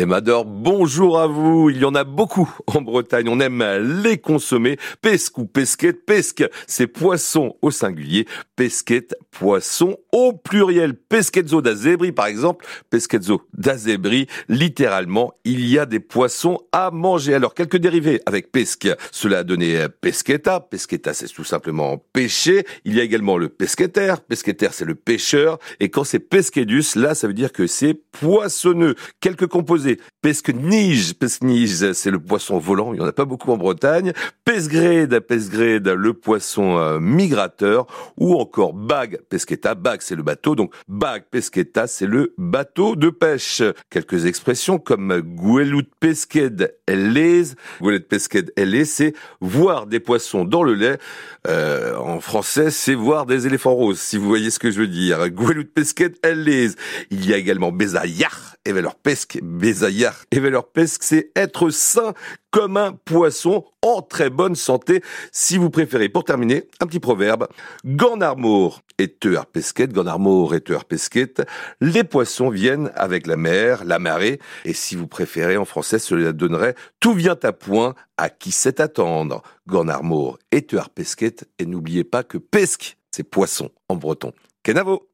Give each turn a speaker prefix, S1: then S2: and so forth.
S1: Demador, bonjour à vous. Il y en a beaucoup en Bretagne. On aime les consommer. Pesque ou pesquette. Pesque, c'est poisson au singulier. Pesquette, poisson au pluriel. Pesquetzo d'azébri, par exemple. Pesquetzo d'azébri. Littéralement, il y a des poissons à manger. Alors, quelques dérivés avec pesque. Cela a donné pesqueta. Pesqueta, c'est tout simplement pêcher. Il y a également le pesqueter. Pesqueter, c'est le pêcheur. Et quand c'est pesquedus, là, ça veut dire que c'est poissonneux. Quelques composés Pesque-nige, pesque-nige, c'est le poisson volant, il n'y en a pas beaucoup en Bretagne. Pesgrade, pesgrade, le poisson euh, migrateur. Ou encore bag, pesqueta, bag c'est le bateau, donc bag, pesqueta c'est le bateau de pêche. Quelques expressions comme gouelout pesqued les, gouelout pesqued les, c'est voir des poissons dans le lait. Euh, en français, c'est voir des éléphants roses, si vous voyez ce que je veux dire. Gouelout pesqued les. Il y a également bezayar, et leur pesque, Bézaillard et pesque, c'est être sain comme un poisson en très bonne santé, si vous préférez. Pour terminer, un petit proverbe. Ganarmour et tueur pesquette, et tueur pesquette. Les poissons viennent avec la mer, la marée. Et si vous préférez, en français, cela donnerait tout vient à point à qui sait attendre. Ganarmour et tueur pesquette. Et n'oubliez pas que pesque, c'est poisson en breton. Kenavo!